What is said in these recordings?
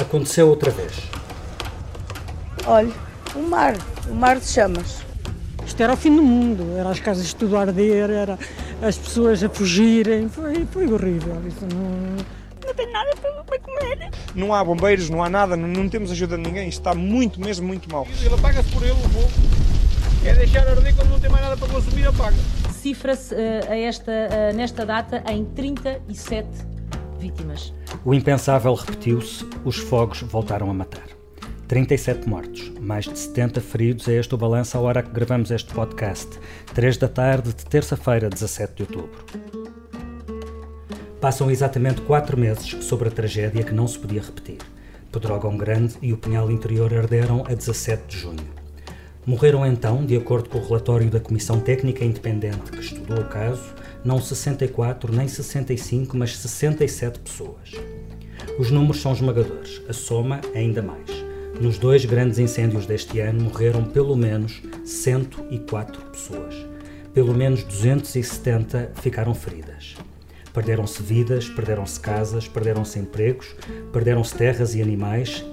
Aconteceu outra vez. Olha, o mar, o mar de chamas. Isto era o fim do mundo, era as casas tudo a arder, era as pessoas a fugirem, foi, foi horrível. Isso não, Não tem nada para, comer. Não há bombeiros, não há nada, não, não temos ajuda de ninguém. Isto está muito, mesmo muito mal. Ele apaga-se por ele, o fogo. É deixar arder quando não tem mais nada para consumir, apaga. Cifra-se a esta, eh, nesta data em 37 vítimas. O impensável repetiu-se, os fogos voltaram a matar. 37 mortos, mais de 70 feridos é este o balanço à hora que gravamos este podcast, 3 da tarde de terça-feira, 17 de outubro. Passam exatamente 4 meses sobre a tragédia que não se podia repetir. Pedrógão Grande e o Pinhal Interior arderam a 17 de junho. Morreram então, de acordo com o relatório da Comissão Técnica Independente que estudou o caso, não 64 nem 65, mas 67 pessoas. Os números são esmagadores, a soma ainda mais. Nos dois grandes incêndios deste ano morreram pelo menos 104 pessoas. Pelo menos 270 ficaram feridas. Perderam-se vidas, perderam-se casas, perderam-se empregos, perderam-se terras e animais,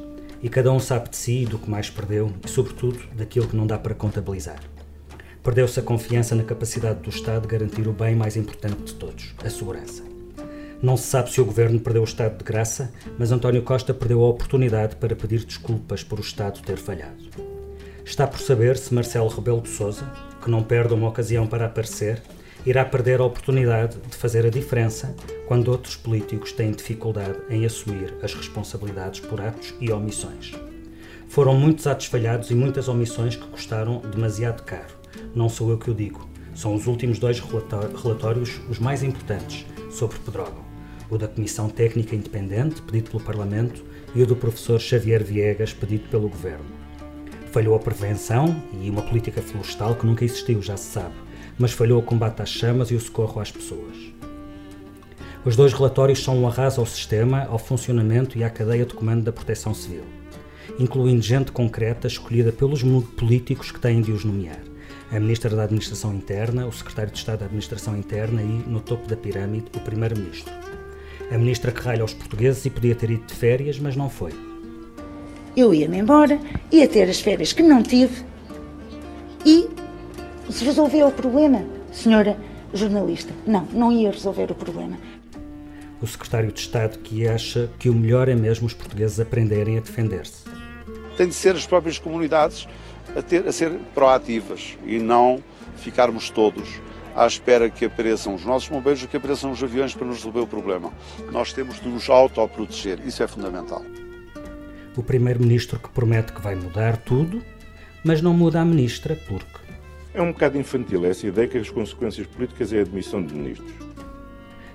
e cada um sabe de si e do que mais perdeu e, sobretudo, daquilo que não dá para contabilizar. Perdeu-se a confiança na capacidade do Estado de garantir o bem mais importante de todos, a segurança. Não se sabe se o governo perdeu o estado de graça, mas António Costa perdeu a oportunidade para pedir desculpas por o Estado ter falhado. Está por saber se Marcelo Rebelo de Sousa, que não perde uma ocasião para aparecer, irá perder a oportunidade de fazer a diferença quando outros políticos têm dificuldade em assumir as responsabilidades por atos e omissões. Foram muitos atos falhados e muitas omissões que custaram demasiado caro. Não sou eu que o digo, são os últimos dois relatórios os mais importantes sobre Pedrógão. O da Comissão Técnica Independente, pedido pelo Parlamento, e o do professor Xavier Viegas, pedido pelo Governo. Falhou a prevenção e uma política florestal que nunca existiu, já se sabe, mas falhou o combate às chamas e o socorro às pessoas. Os dois relatórios são um arraso ao sistema, ao funcionamento e à cadeia de comando da Proteção Civil, incluindo gente concreta escolhida pelos políticos que têm de os nomear. A Ministra da Administração Interna, o Secretário de Estado da Administração Interna e, no topo da pirâmide, o Primeiro-Ministro. A Ministra que ralha aos portugueses e podia ter ido de férias, mas não foi. Eu ia-me embora, ia ter as férias que não tive e se resolveu o problema, senhora jornalista. Não, não ia resolver o problema. O secretário de Estado que acha que o melhor é mesmo os portugueses aprenderem a defender-se. Tem de ser as próprias comunidades a, ter, a ser proativas e não ficarmos todos à espera que apareçam os nossos bombeiros ou que apareçam os aviões para nos resolver o problema. Nós temos de nos autoproteger, isso é fundamental. O primeiro-ministro que promete que vai mudar tudo, mas não muda a ministra porque é um bocado infantil essa ideia que as consequências políticas é a admissão de ministros.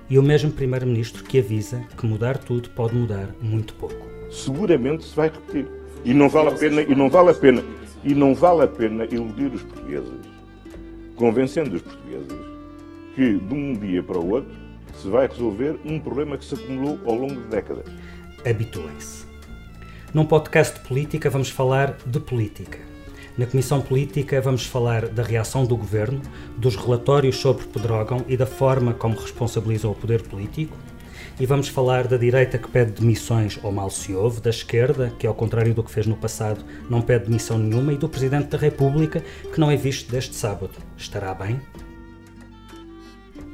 E o mesmo Primeiro-Ministro que avisa que mudar tudo pode mudar muito pouco. Seguramente se vai repetir. E não vale a pena, e não vale a pena, e não vale a pena iludir os portugueses, convencendo os portugueses que de um dia para o outro se vai resolver um problema que se acumulou ao longo de décadas. Habituem-se. Num podcast de política vamos falar de política na Comissão Política vamos falar da reação do Governo, dos relatórios sobre Pedrógão e da forma como responsabilizam o poder político. E vamos falar da direita que pede demissões ou mal se ouve, da esquerda, que ao contrário do que fez no passado não pede demissão nenhuma, e do Presidente da República, que não é visto deste sábado. Estará bem?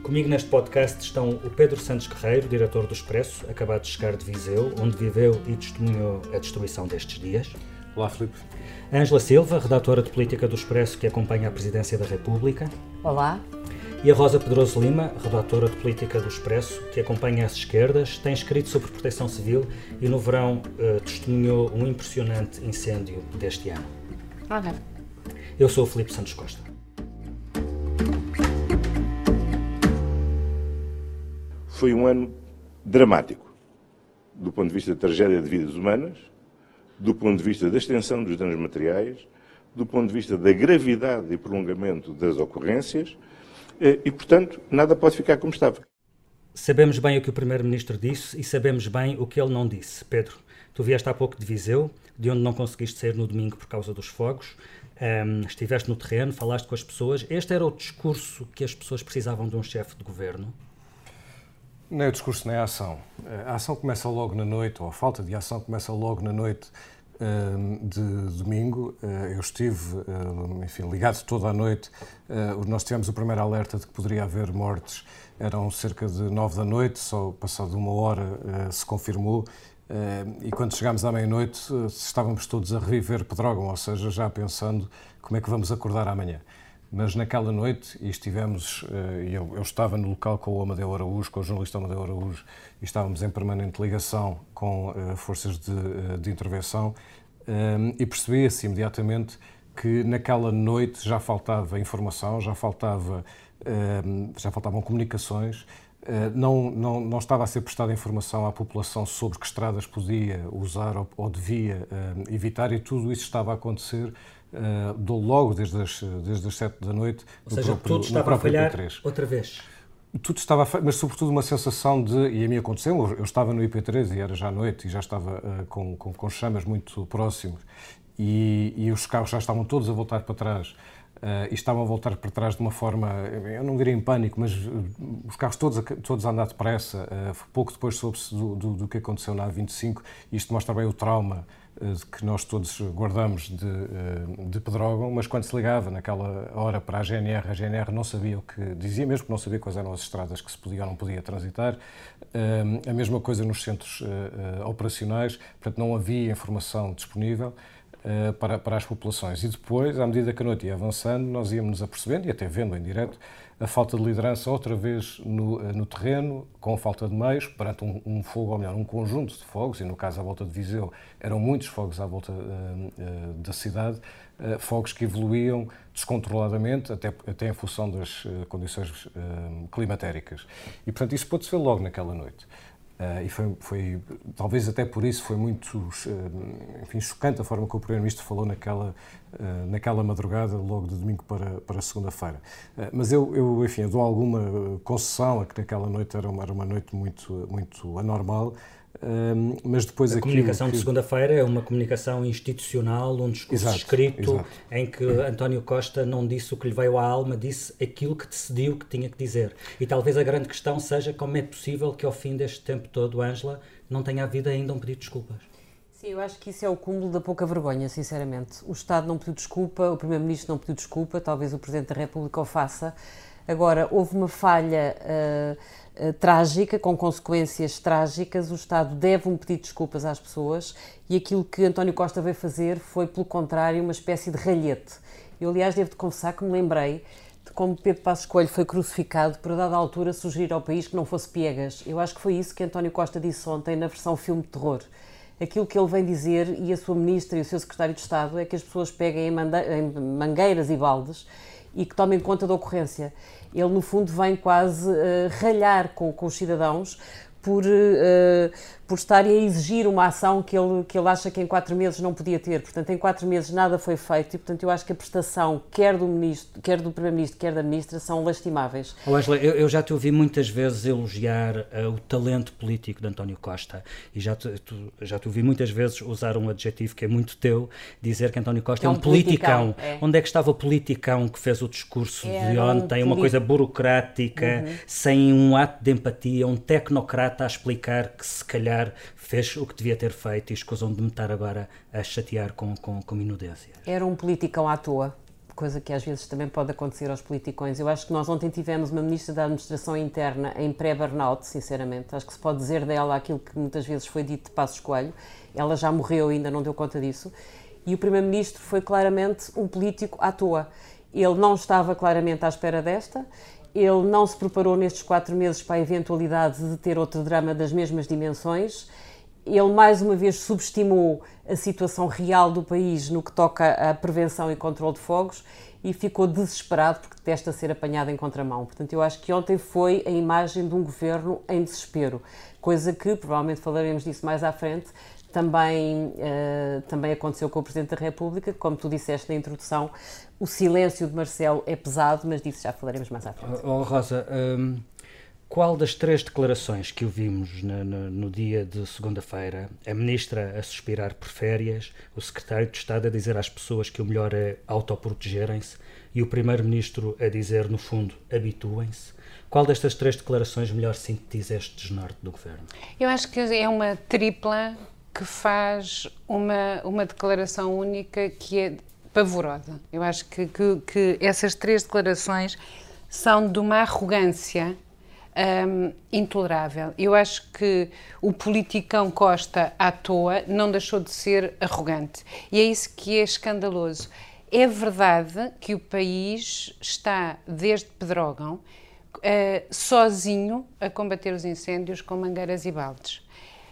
Comigo neste podcast estão o Pedro Santos Guerreiro, diretor do Expresso, acabado de chegar de Viseu, onde viveu e testemunhou a destruição destes dias. Olá, Filipe. Ângela Silva, redatora de política do Expresso, que acompanha a Presidência da República. Olá. E a Rosa Pedroso Lima, redatora de política do Expresso, que acompanha as esquerdas, tem escrito sobre proteção civil e no verão uh, testemunhou um impressionante incêndio deste ano. Ok. Eu sou o Filipe Santos Costa. Foi um ano dramático, do ponto de vista da tragédia de vidas humanas, do ponto de vista da extensão dos danos materiais, do ponto de vista da gravidade e prolongamento das ocorrências, e, portanto, nada pode ficar como estava. Sabemos bem o que o Primeiro-Ministro disse e sabemos bem o que ele não disse. Pedro, tu vieste há pouco de Viseu, de onde não conseguiste sair no domingo por causa dos fogos. Um, estiveste no terreno, falaste com as pessoas. Este era o discurso que as pessoas precisavam de um chefe de governo? Nem o discurso nem a ação. A ação começa logo na noite, ou a falta de ação começa logo na noite ehm, de domingo. Eh, eu estive, eh, enfim, ligado toda a noite. Eh, nós tivemos o primeiro alerta de que poderia haver mortes. Eram cerca de nove da noite, só passado uma hora se confirmou. E quando chegámos à meia-noite, estávamos todos a reviver Pedrógão, ou seja, já pensando como é que vamos acordar amanhã. Mas naquela noite, e estivemos, eh, eu, eu estava no local com o Amadeu Araújo, com o jornalista Amadeu Araújo, e estávamos em permanente ligação com uh, forças de, uh, de intervenção, um, e percebia-se imediatamente que naquela noite já faltava informação, já, faltava, um, já faltavam comunicações, uh, não, não, não estava a ser prestada informação à população sobre que estradas podia usar ou, ou devia evitar, e tudo isso estava a acontecer uh, dou logo desde as, desde as 7 da noite. Ou seja, próprio, tudo estava a falhar IP3. outra vez. Tudo estava, a, mas sobretudo uma sensação de, e a mim aconteceu, eu estava no IP3 e era já noite e já estava uh, com, com, com, chamas muito próximos e, e os carros já estavam todos a voltar para trás. Uh, e estavam a voltar para trás de uma forma, eu não diria em pânico, mas uh, os carros todos a, todos a andar depressa. Uh, pouco depois soube-se do, do, do, que aconteceu na A25. Isto mostra bem o trauma que nós todos guardamos de, eh, de Pedrógão, mas quando se ligava naquela hora para a GNR, a GNR não sabia o que dizia, mesmo que não sabia quais eram as estradas que se podia ou não podia transitar. Eh, a mesma coisa nos centros operacionais, portanto não havia informação disponível. Para, para as populações. E depois, à medida que a noite ia avançando, nós íamos apercebendo, e até vendo em direto, a falta de liderança outra vez no, no terreno, com falta de meios, perante um, um, fogo, ou melhor, um conjunto de fogos, e no caso à volta de Viseu eram muitos fogos à volta uh, uh, da cidade, uh, fogos que evoluíam descontroladamente, até, até em função das condições climatéricas. E, portanto, isso pôde-se ver logo naquela noite. Uh, e foi, foi, talvez até por isso, foi muito uh, enfim, chocante a forma que o Primeiro-Ministro falou naquela, uh, naquela madrugada, logo de domingo para, para segunda-feira. mas eu, eu, enfim, eu dou alguma concessão a que naquela noite era uma, era uma noite muito, muito anormal, um, mas depois a comunicação que... de segunda-feira é uma comunicação institucional, um discurso exato, escrito exato. em que António Costa não disse o que lhe veio à alma, disse aquilo que decidiu que tinha que dizer. E talvez a grande questão seja como é possível que ao fim deste tempo todo, Ângela, não tenha havido ainda um pedido de desculpas. Sim, eu acho que isso é o cúmulo da pouca vergonha, sinceramente. O Estado não pediu desculpa, o Primeiro-Ministro não pediu desculpa, talvez o Presidente da República o faça. Agora, houve uma falha. Uh, eh, trágica, com consequências trágicas. O Estado deve um pedido de desculpas às pessoas e aquilo que António Costa veio fazer foi, pelo contrário, uma espécie de ralhete. Eu, aliás, devo-te confessar que me lembrei de como Pedro Passos Coelho foi crucificado por, a dada altura, sugerir ao país que não fosse piegas. Eu acho que foi isso que António Costa disse ontem na versão filme de terror. Aquilo que ele vem dizer, e a sua ministra e o seu secretário de Estado, é que as pessoas peguem em mangueiras e baldes e que tomem conta da ocorrência. Ele, no fundo, vem quase uh, ralhar com, com os cidadãos por, uh, por estarem a exigir uma ação que ele, que ele acha que em quatro meses não podia ter. Portanto, em quatro meses nada foi feito e, portanto, eu acho que a prestação, quer do Ministro, quer do Primeiro-Ministro, quer da Ministra, são lastimáveis. Oh, Angela, eu, eu, já te ouvi muitas vezes elogiar uh, o talento político de António Costa e já te, tu, já te ouvi muitas vezes usar um adjetivo que é muito teu, dizer que António Costa é, é um, um politicão. politicão. É. Onde é que estava o politicão que fez o discurso Era de ontem? Um uma coisa burocrática, uhum. sem um ato de empatia, um tecnocrata a explicar que se calhar fez o que devia ter feito e escusam de me estar agora a chatear com, com, com. Era um politicão à toa, coisa que às vezes também pode acontecer aos politicões. Eu acho que nós ontem tivemos uma ministra da Administração Interna em pré-burnout, sinceramente. Acho que se pode dizer dela aquilo que muitas vezes foi dito de Passos Coelho. Ela já morreu ainda não deu conta disso. E o primeiro-ministro foi claramente um político à toa. Ele não estava claramente à espera desta ele não se preparou nestes quatro meses para a eventualidade de ter outro drama das mesmas dimensões. Ele, mais uma vez, subestimou a situação real do país no que toca à prevenção e controle de fogos e ficou desesperado porque testa ser apanhado em contramão. Portanto, eu acho que ontem foi a imagem de um governo em desespero, coisa que, provavelmente falaremos disso mais à frente, também, uh, também aconteceu com o Presidente da República, como tu disseste na introdução, o silêncio de Marcelo é pesado, mas disso já falaremos mais à frente. Oh, Rosa, um, qual das três declarações que ouvimos no, no, no dia de segunda-feira, a ministra a suspirar por férias, o secretário de Estado a dizer às pessoas que o melhor é autoprotegerem-se e o primeiro-ministro a dizer, no fundo, habituem-se, qual destas três declarações melhor sintetiza este desnorte do governo? Eu acho que é uma tripla que faz uma, uma declaração única que é pavorosa. Eu acho que, que, que essas três declarações são de uma arrogância um, intolerável. Eu acho que o politicão Costa à toa não deixou de ser arrogante. E é isso que é escandaloso. É verdade que o país está, desde Pedrógão, uh, sozinho a combater os incêndios com mangueiras e baldes.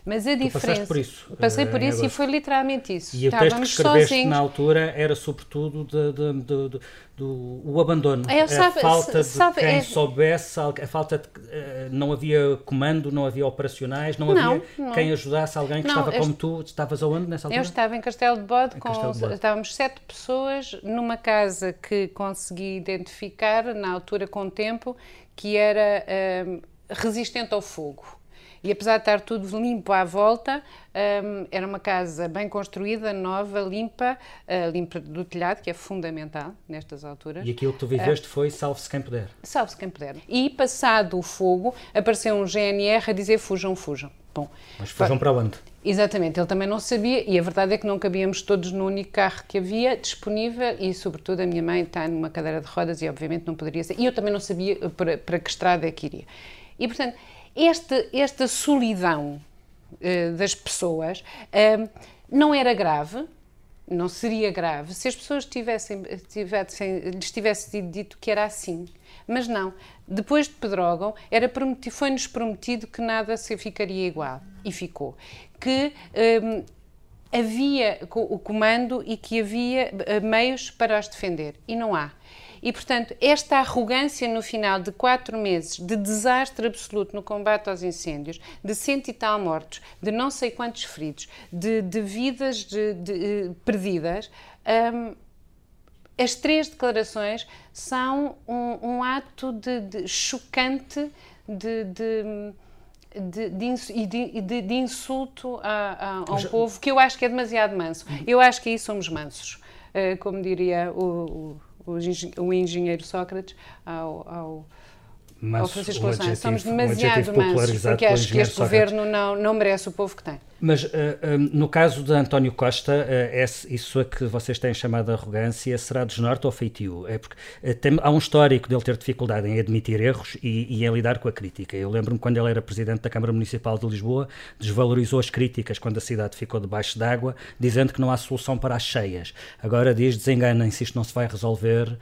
Mas a tu diferença. por isso. Passei uh, por isso e foi literalmente isso. E o texto que escreveste sozinhos. na altura era sobretudo de, de, de, de, do o abandono. É, a sabe- falta de sabe, quem é- soubesse, a falta de. eh, não havia comando, não havia operacionais, não, Não, havia não. quem ajudasse alguém que Não, estava eu como tu. Estavas aonde nessa altura? Eu estava em Castelo de Bode, com, Castelo de Bode. estávamos sete pessoas numa casa que consegui identificar, na altura com tempo, que era hum, resistente ao fogo. E apesar de estar tudo limpo à volta, hum, era uma casa bem construída, nova, limpa, ah, limpa do telhado, que é fundamental nestas alturas. E aquilo que tu viveste foi salve-se quem puder. Salve-se quem puder. E passado o fogo, apareceu um GNR a dizer fujam, fujam. Bom, Mas fujam para onde? Exatamente, ele também não sabia e a verdade é que não cabíamos todos no único carro que havia disponível e, sobretudo, a minha mãe está numa cadeira de rodas e, obviamente, não poderia ser. E eu também não sabia para, para que estrada é que iria. E, portanto, este, esta solidão eh, das pessoas eh, não era grave, não seria grave se as pessoas tivessem, tivessem, lhes tivesse dito que era assim. Mas não. Depois de Pedrógão, foi-nos prometido que nada se ficaria igual. E ficou. Que hum, havia co- o comando e que havia eh, meios para os defender. E não há. E, portanto, esta arrogância no final de quatro meses de desastre absoluto no combate aos incêndios, de cento e tal mortos, de não sei quantos feridos, de, de vidas de- de, eh, perdidas, hum, as três declarações são um, um ato de, chocante de, de, de, de de- insulto a, a- a um Mas- povo que eu acho que é demasiado manso. Eu acho que aí somos mansos, Eh, como diria o, o, o engen- o engenheiro Sócrates ao, ao, Francisco um Louçã. Somos adjetivo- um demasiado adjetivo mansos, porque acho que este Sócrates. governo não, não merece o povo que tem. Mas eh, eh, no caso de António Costa, eh, esse- isso a que vocês têm chamado de arrogância será desnorte ou feitio? É porque eh, tem- há um histórico dele ter dificuldade em admitir erros e, e em lidar com a crítica. Eu lembro-me quando ele era presidente da Câmara Municipal de Lisboa, desvalorizou as críticas quando a cidade ficou debaixo d'água, dizendo que não há solução para as cheias. Agora diz, desenganem-se, isto não se vai resolver.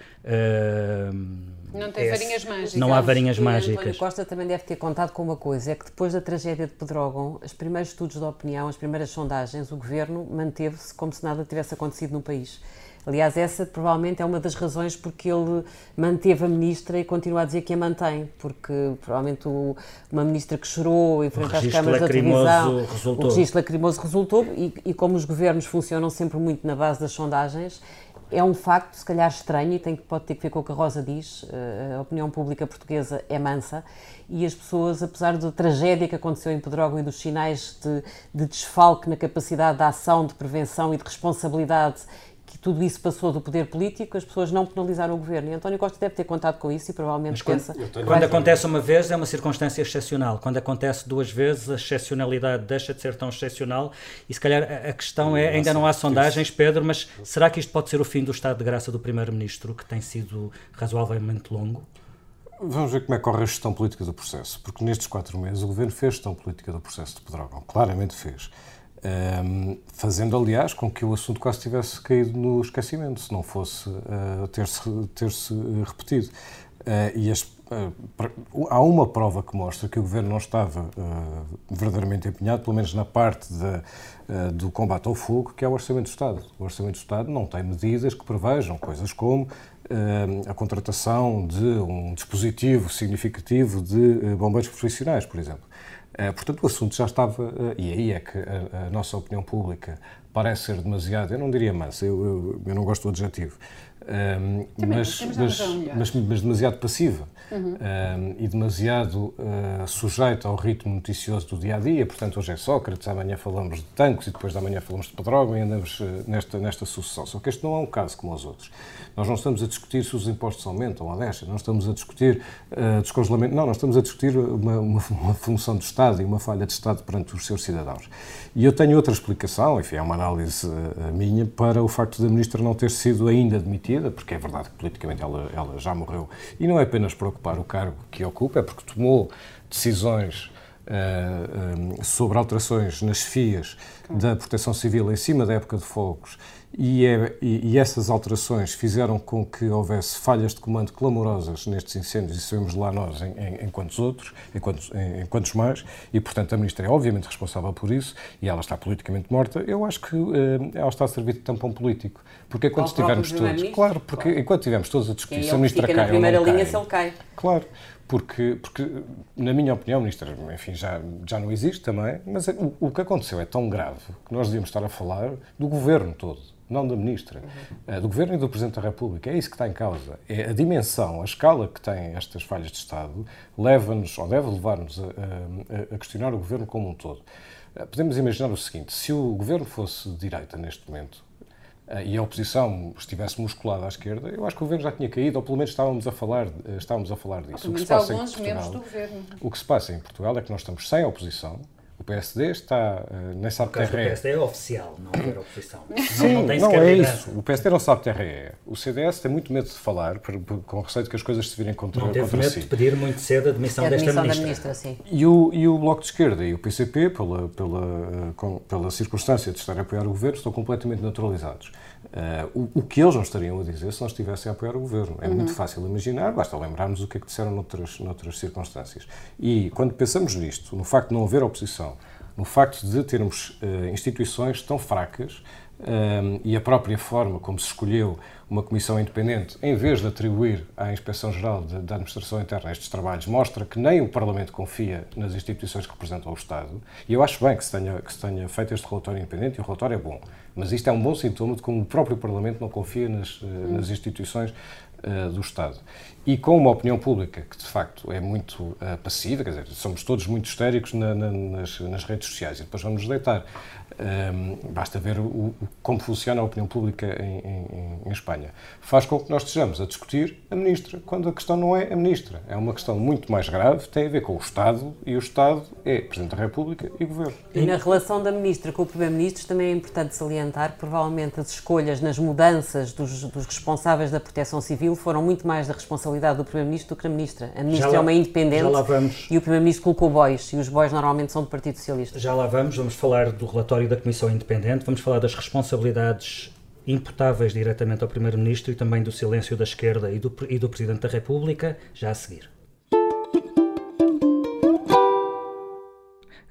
Não tem é- varinhas mágicas. Não há varinhas António mágicas. Costa também deve ter contado com uma coisa, é que depois da tragédia de Pedrógão, os primeiros estudos de opinião, as primeiras sondagens, o governo manteve-se como se nada tivesse acontecido no país. Aliás, essa provavelmente é uma das razões porque ele manteve a ministra e continua a dizer que a mantém, porque provavelmente o- uma ministra que chorou em frente às câmaras da televisão, resultou. o registro lacrimoso resultou e, e como os governos funcionam sempre muito na base das sondagens, é um facto, se calhar estranho, e tem, pode ter que ver com o que a Rosa diz, eh, a opinião pública portuguesa é mansa, e as pessoas, apesar da tragédia que aconteceu em Pedrógão e dos sinais de, de desfalque na capacidade de ação, de prevenção e de responsabilidade, que tudo isso passou do poder político, as pessoas não penalizaram o governo. E António Costa deve ter contado com isso e provavelmente Mas quando, pensa... quando vai- acontece uma vez é uma circunstância excepcional. Quando acontece duas vezes, a excepcionalidade deixa de ser tão excepcional. E se calhar a, a questão é: ainda não há sondagens, Pedro, mas será que isto pode ser o fim do estado de graça do Primeiro-Ministro, que tem sido razoavelmente longo? Vamos ver como é que corre a gestão política do processo, porque nestes quatro meses o Governo fez gestão política do processo de Pedrógão, claramente fez. Ehm, fazendo, aliás, com que o assunto quase tivesse caído no esquecimento, se não fosse eh, ter-se ter repetido. Eh, e as- pra- há uma prova que mostra que o Governo não estava verdadeiramente empenhado, pelo menos na parte eh, do combate ao fogo, que é o Orçamento do Estado. O Orçamento do Estado não tem medidas que prevejam coisas como a contratação de um dispositivo significativo de bombeiros profissionais, por exemplo. Eh, Portanto, o assunto já estava, eh, e aí é que a, a nossa opinião pública parece ser demasiado, eu não diria mansa, eu, eu, eu não gosto do adjetivo, Um, mas, mas, mas, mas, demasiado passiva uhum. um, e demasiado uh, sujeita ao ritmo noticioso do dia a dia. Portanto, hoje é Sócrates, amanhã falamos de tanques e depois da manhã falamos de Pedrógão e andamos uh, nesta, nesta sucessão. Só que este não é um caso como os outros. Nós não estamos a discutir se os impostos aumentam ou deixam, não estamos a discutir uh, descongelamento, não, nós estamos a discutir uma, uma, uma função do Estado e uma falha de Estado perante os seus cidadãos. E eu tenho outra explicação, enfim, é uma análise minha, para o facto da Ministra não ter sido ainda admitida porque é verdade que politicamente ela, ela já morreu. E não é apenas para ocupar o cargo que ocupa, é porque tomou decisões uh, sobre alterações nas FIAs da Proteção Civil em cima da época de fogos e, é, e, e, essas alterações fizeram com que houvesse falhas de comando clamorosas nestes incêndios, e sabemos lá nós em, em, em quantos outros, em quantos, em, quantos mais, e portanto a Ministra é obviamente responsável por isso, e ela está politicamente morta, eu acho que uh, ela está a servir de tampão político. Porque enquanto estivermos todos. Claro, porque claro. enquanto estivermos todos a discutir se a Ministra cai. na primeira ou não linha cai, se ele cai. Claro porque, porque na minha opinião, ministra, enfim, já, já não existe também, mas o, o que aconteceu é tão grave que nós devíamos estar a falar do governo todo não da Ministra, uhum. do Governo e do Presidente da República. É isso que está em causa. É a dimensão, a escala que têm estas falhas de Estado leva-nos, ou deve levar-nos, a, a, a, questionar o Governo como um todo. Eh, podemos imaginar o seguinte, se o Governo fosse de direita neste momento, eh, e a oposição estivesse musculada à esquerda, eu acho que o governo já tinha caído, ou pelo menos estávamos a falar, estávamos a falar disso. o que se passa em Portugal, O que se passa em Portugal é que nós estamos sem oposição, PSD está, uh, nem sabe terra é. O PSD é oficial, não é oposição. Sim, não, não, não é isso. O PSD não sabe terra é. O CDS tem muito medo de falar, por, por, com receio de que as coisas se virem contra, não teve medo si. de pedir muito cedo a demissão, a desta ministra. Da ministra sim. E, o, e o Bloco de Esquerda e o PCP, pela, pela, uh, com, pela circunstância de estar a apoiar o governo, estão completamente naturalizados. Uh, o, o, que eles não estariam a dizer se não estivessem a apoiar o governo. É uhum. muito fácil imaginar, basta lembrarmos o que é que disseram noutras, noutras circunstâncias. E quando pensamos nisto, no facto de não haver oposição, no facto de termos uh, instituições tão fracas um, eh, e a própria forma como se escolheu uma comissão independente, em vez de atribuir à Inspeção-Geral da Administração Interna estes trabalhos, mostra que nem o Parlamento confia nas instituições que representam o Estado. E eu acho bem que se tenha, que se tenha feito este relatório independente, e o relatório é bom. Mas isto é um bom sintoma de como o próprio Parlamento não confia nas, uh, nas instituições uh, do Estado. E com uma opinião pública que, de facto, é muito uh, passiva, quer dizer, somos todos muito histéricos na, na, nas, nas, redes sociais e depois vamos deitar. Um, basta ver o, como funciona a opinião pública em, em, em, Espanha. Faz com que nós estejamos a discutir a ministra, quando a questão não é a ministra. É uma questão muito mais grave, tem a ver com o Estado, e o Estado é Presidente da República e Governo. E na relação da ministra com o Primeiro-Ministro também é importante salientar que provavelmente as escolhas nas mudanças dos, dos responsáveis da proteção civil foram muito mais da responsabilidade do Primeiro-Ministro do que da ministra. A ministra lá, é uma independente e o Primeiro-Ministro colocou bois, e os bois normalmente são do Partido Socialista. Já lá vamos, vamos falar do relatório relatório da Comissão Independente, vamos falar das responsabilidades imputáveis diretamente ao Primeiro-Ministro e também do silêncio da esquerda e do, e do Presidente da República, já a seguir.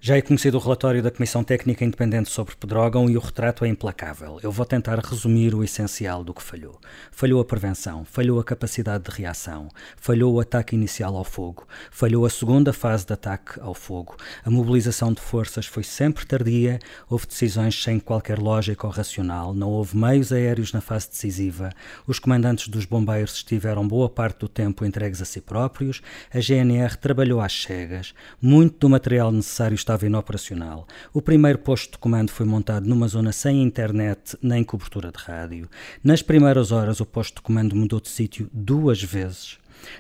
Já é conhecido o relatório da Comissão Técnica Independente sobre Pedrógão e o retrato é implacável. Eu vou tentar resumir o essencial do que falhou. Falhou a prevenção, falhou a capacidade de reação, falhou o ataque inicial ao fogo, falhou a segunda fase de ataque ao fogo. A mobilização de forças foi sempre tardia, houve decisões sem qualquer lógica ou racional, não houve meios aéreos na fase decisiva, os comandantes dos bombeiros estiveram boa parte do tempo entregues a si próprios, a GNR trabalhou às cegas, muito do material necessário estava estava inoperacional. O primeiro posto de comando foi montado numa zona sem internet nem cobertura de rádio. Nas primeiras horas, o posto de comando mudou de sítio duas vezes.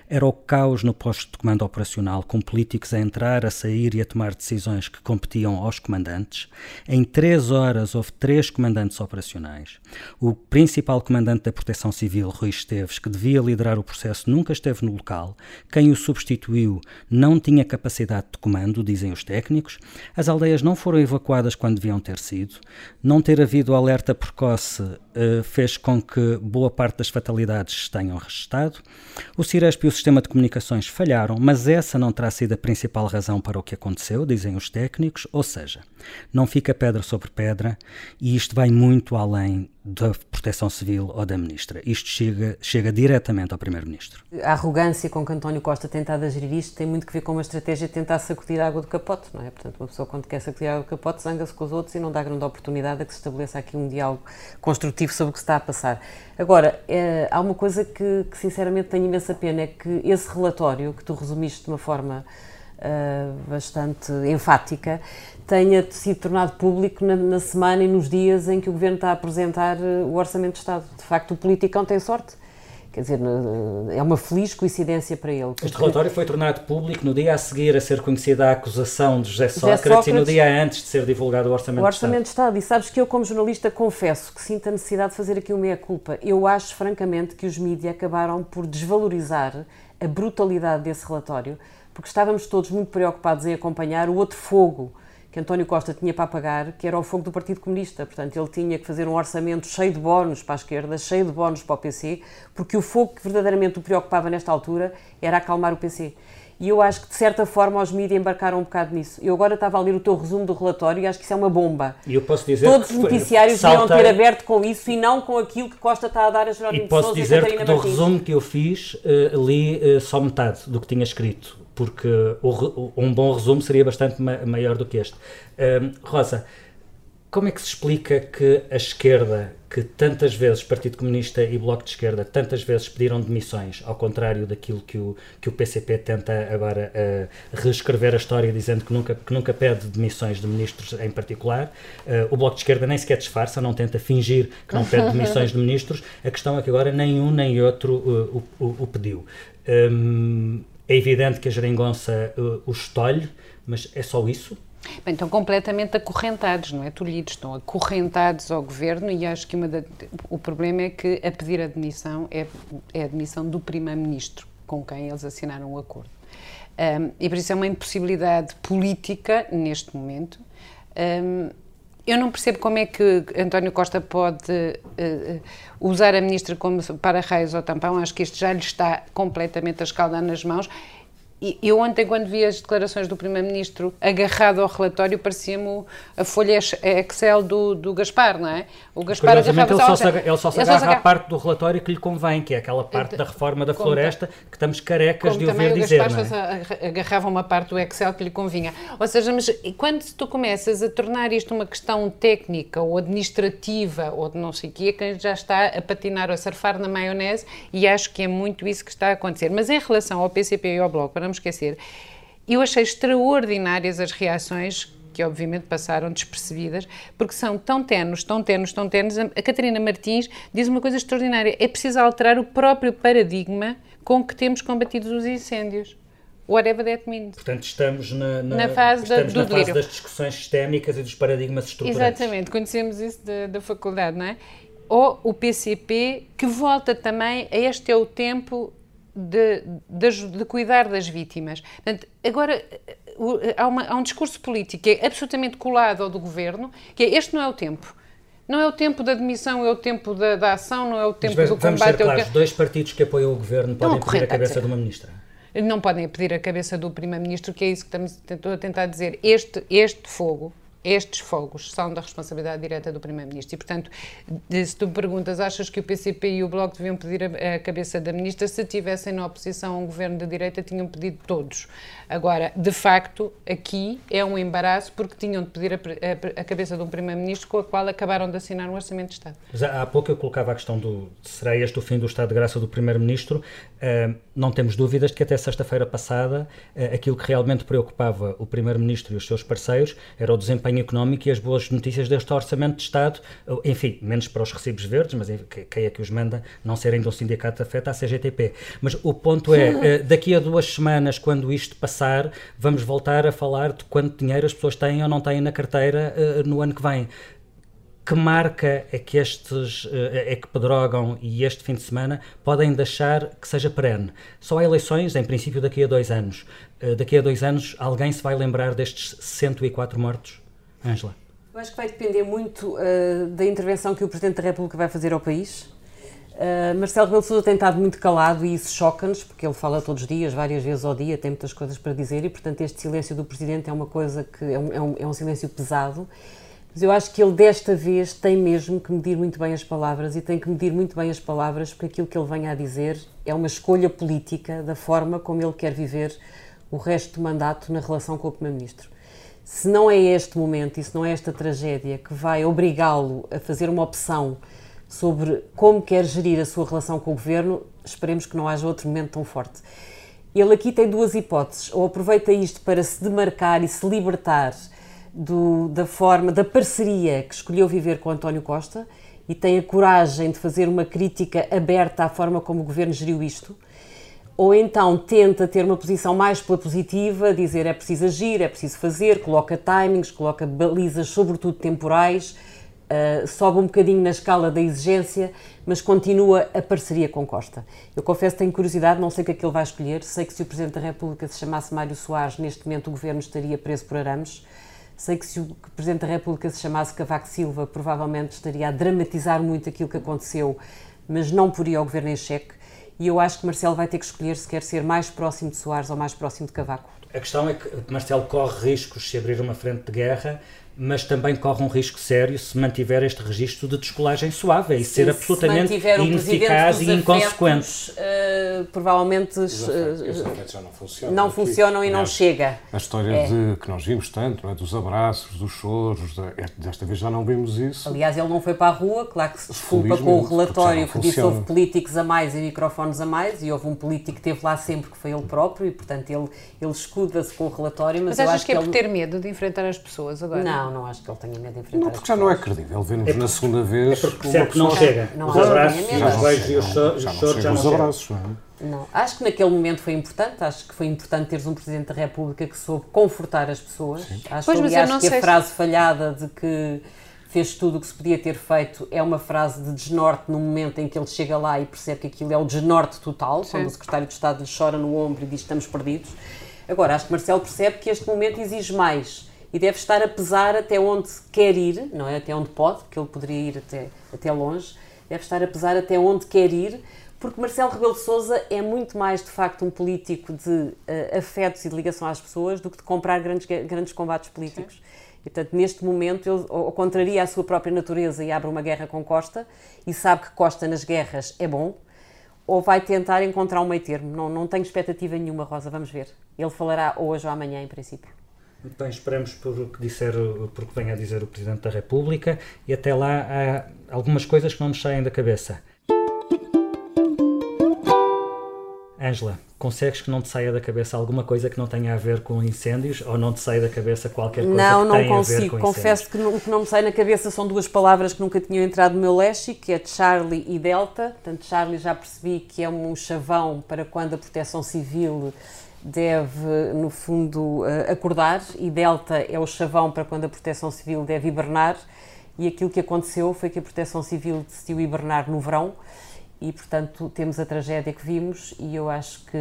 Era o caos no posto de comando operacional, com políticos a entrar, a sair e a tomar decisões que competiam aos comandantes. Em três horas houve três comandantes operacionais. O principal comandante da Proteção Civil, Rui Esteves, que devia liderar o processo, nunca esteve no local. Quem o substituiu não tinha capacidade de comando, dizem os técnicos. As aldeias não foram evacuadas quando deviam ter sido. Não ter havido alerta precoce fez com que boa parte das fatalidades tenham registado. O Cires Ciresp e o sistema de comunicações falharam, mas essa não terá sido a principal razão para o que aconteceu, dizem os técnicos, ou seja, não fica pedra sobre pedra e isto vai muito além da Proteção Civil ou da Ministra. Isto chega, chega diretamente ao Primeiro-Ministro. A arrogância com que António Costa tentado gerir isto tem muito que ver com uma estratégia de tentar sacudir a água do capote, não é? Portanto, uma pessoa quando quer sacudir a água do capote zanga-se com os outros e não dá grande oportunidade a que se estabeleça aqui um diálogo construtivo sobre o que se está a passar. Agora, é, há uma coisa que, que sinceramente tenho imensa pena, é que esse relatório, que tu resumiste de uma forma bastante enfática, tenha sido tornado público na, na, semana e nos dias em que o Governo está a apresentar eh, o Orçamento de Estado. De facto, o politicão tem sorte. Quer dizer, é uma feliz coincidência para ele. Este relatório foi tornado público no dia a seguir a ser conhecida a acusação de José Sócrates, José Sócrates e no dia antes de ser divulgado o Orçamento, o orçamento de, Estado. de Estado. E sabes que eu, como jornalista, confesso que sinto a necessidade de fazer aqui uma meia-culpa. Eu acho, francamente, que os mídias acabaram por desvalorizar a brutalidade desse relatório, porque estávamos todos muito preocupados em acompanhar o outro fogo que António Costa tinha para pagar, que era o fogo do Partido Comunista. Portanto, ele tinha que fazer um orçamento cheio de bónus para a esquerda, cheio de bónus para o PC, porque o fogo que verdadeiramente o preocupava nesta altura era acalmar o PC. E eu acho que, de certa forma, os mídias embarcaram um bocado nisso. Eu agora estava a ler o teu resumo do relatório e acho que isso é uma bomba. E eu posso dizer Todos os noticiários deviam ter aberto com isso e não com aquilo que Costa está a dar a Jerónimo E posso dizer que do resumo que eu fiz, uh, li uh, só metade do que tinha escrito porque o, um bom resumo seria bastante ma maior do que este. Um, Rosa, como é que se explica que a esquerda, que tantas vezes, Partido Comunista e Bloco de Esquerda, tantas vezes pediram demissões, ao contrário daquilo que o, que o PCP tenta agora uh, reescrever a história, dizendo que nunca, que nunca pede demissões de ministros em particular, uh, o Bloco de Esquerda nem sequer disfarça, não tenta fingir que não pede demissões de ministros, a questão é que agora nenhum nem outro uh, o, o, o, pediu. Um, é evidente que a geringonça uh, os estolhe, mas é só isso? Bem, estão completamente acorrentados, não é? Tolhidos, estão acorrentados ao governo e acho que da, o problema é que a pedir a demissão é, é a demissão do primeiro-ministro com quem eles assinaram o acordo. Um, e por isso é uma impossibilidade política neste momento. Um, eu não percebo como é que António Costa pode uh, usar a ministra como para-raios ou tampão. Acho que isto já lhe está completamente a escaldar nas mãos eu ontem, quando vi as declarações do Primeiro-Ministro agarrado ao relatório, parecia-me a folha Excel do, do Gaspar, não é? O Gaspar agarrava ele só, se, ele só se agarra só à parte do relatório que lhe convém, que é aquela parte da reforma da floresta que estamos carecas de ouvir dizer. O Gaspar é? agarrava uma parte do Excel que lhe convinha. Ou seja, mas quando tu começas a tornar isto uma questão técnica ou administrativa ou de não sei o quê, quem já está a patinar ou a surfar na maionese e acho que é muito isso que está a acontecer. Mas em relação ao PCP e ao Bloco, para não esquecer. Eu achei extraordinárias as reações que obviamente passaram despercebidas, porque são tão tenos, tão tenos, tão tenos. A Catarina Martins diz uma coisa extraordinária: é preciso alterar o próprio paradigma com que temos combatido os incêndios. Whatever that means. Portanto, estamos na, na, na fase, estamos da, na fase das discussões sistémicas e dos paradigmas estruturais. Exatamente, conhecemos isso da, da faculdade, não é? Ou o PCP, que volta também a este é o tempo de, de, de, cuidar das vítimas. Portanto, agora há, uma, há, um discurso político que é absolutamente colado ao do governo, que é este não é o tempo. Não é o tempo da demissão, é o tempo da, da ação, não é o tempo Mas, do vamos combate. Ser claros, é dois partidos que apoiam o governo podem pedir a cabeça de uma ministra. Não podem pedir a cabeça do primeiro-ministro, que é isso que estamos a tentar dizer. Este, este fogo, estes fogos são da responsabilidade direta do Primeiro-Ministro. E, portanto, se tu me perguntas, achas que o PCP e o Bloco deviam pedir a, a, cabeça da Ministra? Se tivessem na oposição a um governo de direita, tinham pedido todos. Agora, de facto, aqui é um embaraço porque tinham de pedir a, a, a cabeça de um Primeiro-Ministro com a qual acabaram de assinar um Orçamento de Estado. Mas há pouco eu colocava a questão do será este o fim do Estado de Graça do Primeiro-Ministro. Uh, não temos dúvidas de que até sexta-feira passada uh, aquilo que realmente preocupava o Primeiro-Ministro e os seus parceiros era o desempenho desempenho económico e as boas notícias deste Orçamento de Estado, enfim, menos para os recibos verdes, mas quem é que os manda não serem de um sindicato afeta à CGTP. Mas o ponto é, eh, daqui a duas semanas, quando isto passar, vamos voltar a falar de quanto dinheiro as pessoas têm ou não têm na carteira eh, no ano que vem que marca é que estes eh, é que pedrogam e este fim de semana podem deixar que seja perene? Só há eleições, em princípio, daqui a dois anos. Daqui a dois anos, alguém se vai lembrar destes 104 mortos? Eu acho que vai depender muito uh, da intervenção que o Presidente da República vai fazer ao país. Uh, Marcelo Rebelo Sousa tem estado muito calado e isso choca-nos, porque ele fala todos os dias, várias vezes ao dia, tem muitas coisas para dizer e, portanto, este silêncio do Presidente é uma coisa que é um, é um, é um silêncio pesado. Mas eu acho que ele desta vez tem mesmo que medir muito bem as palavras e tem que medir muito bem as palavras porque aquilo que ele vem a dizer é uma escolha política da forma como ele quer viver o resto do mandato na relação com o Primeiro-Ministro. Se não é este momento e se não é esta tragédia que vai obrigá-lo a fazer uma opção sobre como quer gerir a sua relação com o governo, esperemos que não haja outro momento tão forte. Ele aqui tem duas hipóteses: ou aproveita isto para se demarcar e se libertar do, da forma, da parceria que escolheu viver com António Costa e tem a coragem de fazer uma crítica aberta à forma como o governo geriu isto, ou então tenta ter uma posição mais pela positiva, dizer é preciso agir, é preciso fazer, coloca timings, coloca balizas, sobretudo temporais, uh, sobe um bocadinho na escala da exigência, mas continua a parceria com Costa. Eu confesso tenho curiosidade, não sei o que é que ele vai escolher, sei que se o Presidente da República se chamasse Mário Soares, neste momento o governo estaria preso por arames, Sei que se o Presidente da República se chamasse Cavaco Silva, provavelmente estaria a dramatizar muito aquilo que aconteceu, mas não poria o governo em xeque. E eu acho que Marcelo vai ter que escolher se quer ser mais próximo de Soares ou mais próximo de Cavaco. A questão é que Marcelo corre riscos se abrir uma frente de guerra mas também corre um risco sério se mantiver este registro de descolagem suave e ser absolutamente ineficaz e inconsequente. Uh, provavelmente os efeitos, já não funcionam, não funcionam e não chega. A história é. de que nós vimos tanto, é? dos abraços, dos choros, é, desta vez já não vimos isso. Aliás, ele não foi para a rua, claro que se desculpa com o relatório que disse que houve políticos a mais e microfones a mais, e houve um político que esteve lá sempre que foi ele próprio, e portanto ele, ele escuda-se com o relatório. Mas, mas eu achas acho que é por ele... ter medo de enfrentar as pessoas agora? Não. Não, não acho que ele tenha medo de enfrentar Não, porque já não é credível. Vê-nos é na segunda vez. É porque percebe que não chega. Não, os abraços, os beijos e os choros já não chegam. Abraços, não, é? não, acho que naquele momento foi importante. Acho que foi importante teres um Presidente da República que soube confortar as pessoas. Sim. Acho, pois, aliás, que a frase se... falhada de que fez tudo o que se podia ter feito é uma frase de desnorte no momento em que ele chega lá e percebe que aquilo é o desnorte total, Sim. quando o secretário de Estado lhe chora no ombro e diz estamos perdidos. Agora, acho que Marcelo percebe que este momento exige mais e deve estar a pesar até onde quer ir, não é até onde pode, porque ele poderia ir até, até longe, deve estar a pesar até onde quer ir, porque Marcelo Rebelo de Sousa é muito mais, de facto, um político de uh, afetos e de ligação às pessoas do que de comprar grandes, grandes combates políticos. Sim. E, portanto, neste momento, ele ou, contraria a sua própria natureza e abre uma guerra com Costa, e sabe que Costa nas guerras é bom, ou vai tentar encontrar um meio termo. Não, não tenho expectativa nenhuma, Rosa, vamos ver. Ele falará hoje ou amanhã, em princípio. Bem, esperamos por que disser, por que venha a dizer o Presidente da República e até lá há algumas coisas que não nos saem da cabeça. Ângela, consegues que não te saia da cabeça alguma coisa que não tenha a ver com incêndios ou não te saia da cabeça qualquer coisa não, que não tenha consigo. a ver com Confesso que o que não me sai na cabeça são duas palavras que nunca tinham entrado no meu léxico, que é Charlie e Delta. Portanto, Charlie já percebi que é um chavão para quando a proteção civil deve, no fundo, eh, acordar e Delta é o chavão para quando a Proteção Civil deve hibernar. E aquilo que aconteceu foi que a Proteção Civil decidiu hibernar no verão e, portanto, temos a tragédia que vimos e eu acho que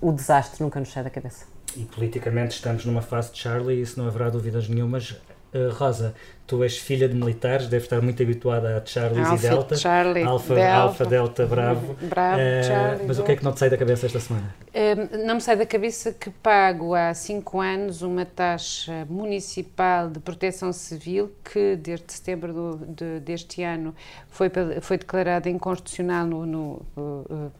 o desastre nunca nos sai da cabeça. E politicamente estamos numa fase de Charlie isso não haverá dúvidas nenhumas. Uh, Rosa, tu és filha de militares, deve estar muito habituada a Charlies Alpha, e Delta. Charlie, Alfa, Delta. Alfa, Delta, Bravo. Bravo, uh, Charlie, Mas o que é que não te sai da cabeça esta semana? Uh, não me sai da cabeça que pago há cinco anos uma taxa municipal de proteção civil que desde setembro do, de, deste ano foi, foi declarada inconstitucional no, no,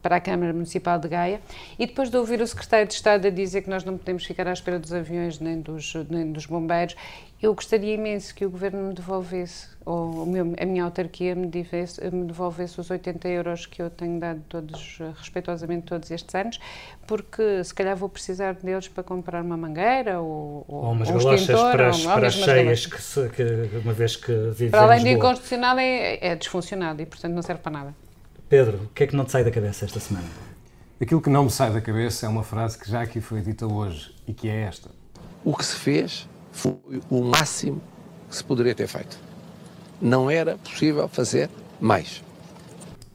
para a Câmara Municipal de Gaia e depois de ouvir o secretário de Estado a dizer que nós não podemos ficar à espera dos aviões nem dos, nem dos bombeiros, eu gostaria imenso que o Governo me devolvesse, ou meu, a minha autarquia me, devesse, me devolvesse os 80 euros que eu tenho dado todos, respeitosamente todos estes anos, porque se calhar vou precisar deles para comprar uma mangueira ou, ou, ou umas um para as, para as cheias, que, se, que, uma vez que vivemos Para além de inconstitucional, é, é desfuncionado e, portanto, não serve para nada. Pedro, o que é que não te sai da cabeça esta semana? Aquilo que não me sai da cabeça é uma frase que já aqui foi dita hoje e que é esta. O que se fez foi o máximo que se poderia ter feito. Não era possível fazer mais.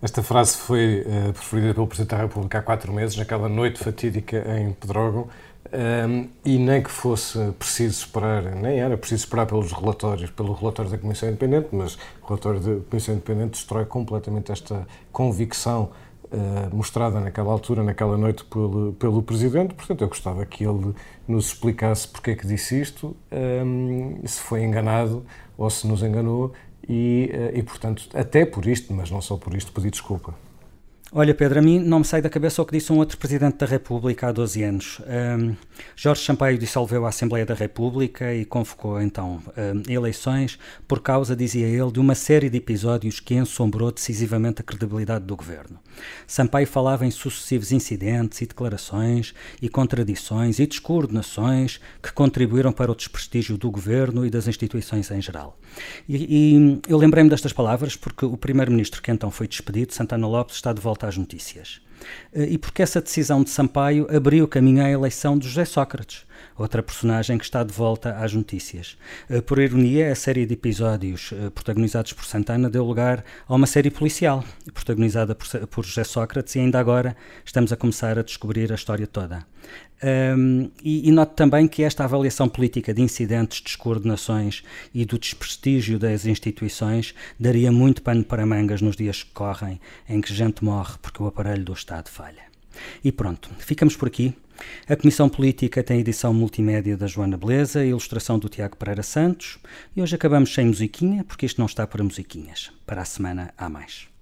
Esta frase foi uh, preferida pelo Presidente da República há quatro meses, naquela noite fatídica em Pedrógão, um, ehm, e nem que fosse preciso esperar, nem era preciso esperar pelos relatórios, pelo relatório da Comissão Independente, mas o relatório da Comissão Independente destrói completamente esta convicção uh, mostrada naquela altura, naquela noite, pelo, pelo Presidente. Portanto, eu gostava que ele nos explicasse porque é que disse isto, um, se foi enganado ou se nos enganou e, uh, e, portanto, até por isto, mas não só por isto, pedir desculpa. Olha, Pedro, a mim não me sai da cabeça o que disse um outro Presidente da República há 12 anos. Um, Jorge Sampaio dissolveu a Assembleia da República e convocou então um, eleições por causa, dizia ele, de uma série de episódios que ensombrou decisivamente a credibilidade do governo. Sampaio falava em sucessivos incidentes e declarações e contradições e descoordenações que contribuíram para o desprestígio do governo e das instituições em geral. E, e eu lembrei-me destas palavras porque o primeiro-ministro que então foi despedido, Santana Lopes, está de volta volta às notícias. Eh, e porque essa decisão de Sampaio abriu caminho à eleição de José Sócrates, outra personagem que está de volta às notícias. Eh, por ironia, a série de episódios eh, protagonizados por Santana deu lugar a uma série policial, protagonizada por José Sócrates, e ainda agora estamos a começar a descobrir a história toda. Um, e, e note também que esta avaliação política de incidentes, descoordenações e do desprestígio das instituições daria muito pano para mangas nos dias que correm, em que gente morre porque o aparelho do Estado falha. E pronto, ficamos por aqui. A Comissão Política tem edição multimédia da Joana Beleza e ilustração do Tiago Pereira Santos. E hoje acabamos sem musiquinha, porque isto não está para musiquinhas. Para a semana há mais.